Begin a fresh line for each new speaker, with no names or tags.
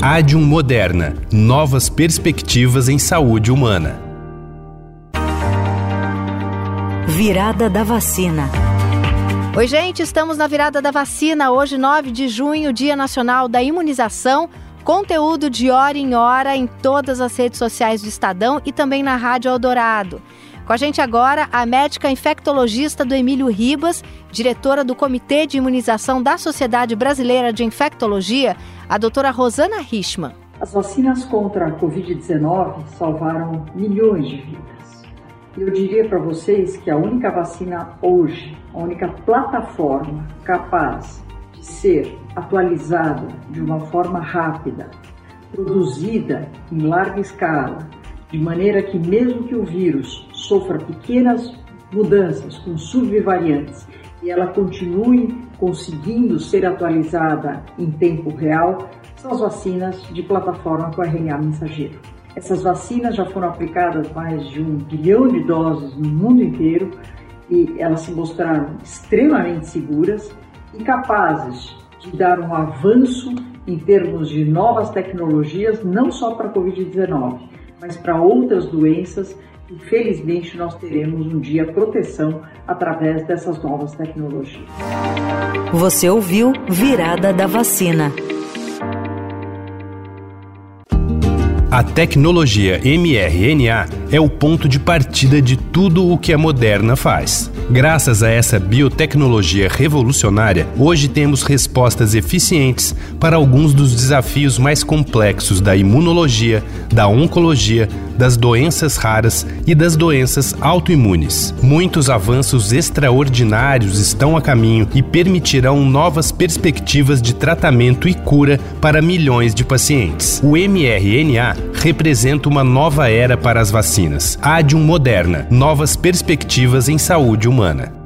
Adium Moderna. Novas perspectivas em saúde humana.
Virada da vacina.
Oi, gente, estamos na virada da vacina. Hoje, 9 de junho, Dia Nacional da Imunização. Conteúdo de hora em hora em todas as redes sociais do Estadão e também na Rádio Eldorado. Com a gente agora, a médica infectologista do Emílio Ribas, diretora do Comitê de Imunização da Sociedade Brasileira de Infectologia, a doutora Rosana Richman.
As vacinas contra a Covid-19 salvaram milhões de vidas. Eu diria para vocês que a única vacina hoje, a única plataforma capaz de ser atualizada de uma forma rápida, produzida em larga escala, de maneira que, mesmo que o vírus sofra pequenas mudanças com subvariantes e ela continue conseguindo ser atualizada em tempo real, são as vacinas de plataforma com RNA mensageiro. Essas vacinas já foram aplicadas mais de um bilhão de doses no mundo inteiro e elas se mostraram extremamente seguras e capazes de dar um avanço em termos de novas tecnologias, não só para a Covid-19, mas para outras doenças e felizmente nós teremos um dia proteção através dessas novas tecnologias.
Você ouviu Virada da Vacina.
A tecnologia mRNA é o ponto de partida de tudo o que a Moderna faz. Graças a essa biotecnologia revolucionária, hoje temos respostas eficientes para alguns dos desafios mais complexos da imunologia, da oncologia, das doenças raras e das doenças autoimunes. Muitos avanços extraordinários estão a caminho e permitirão novas perspectivas de tratamento e cura para milhões de pacientes. O mRNA representa uma nova era para as vacinas. Adium Moderna, novas perspectivas em saúde humana.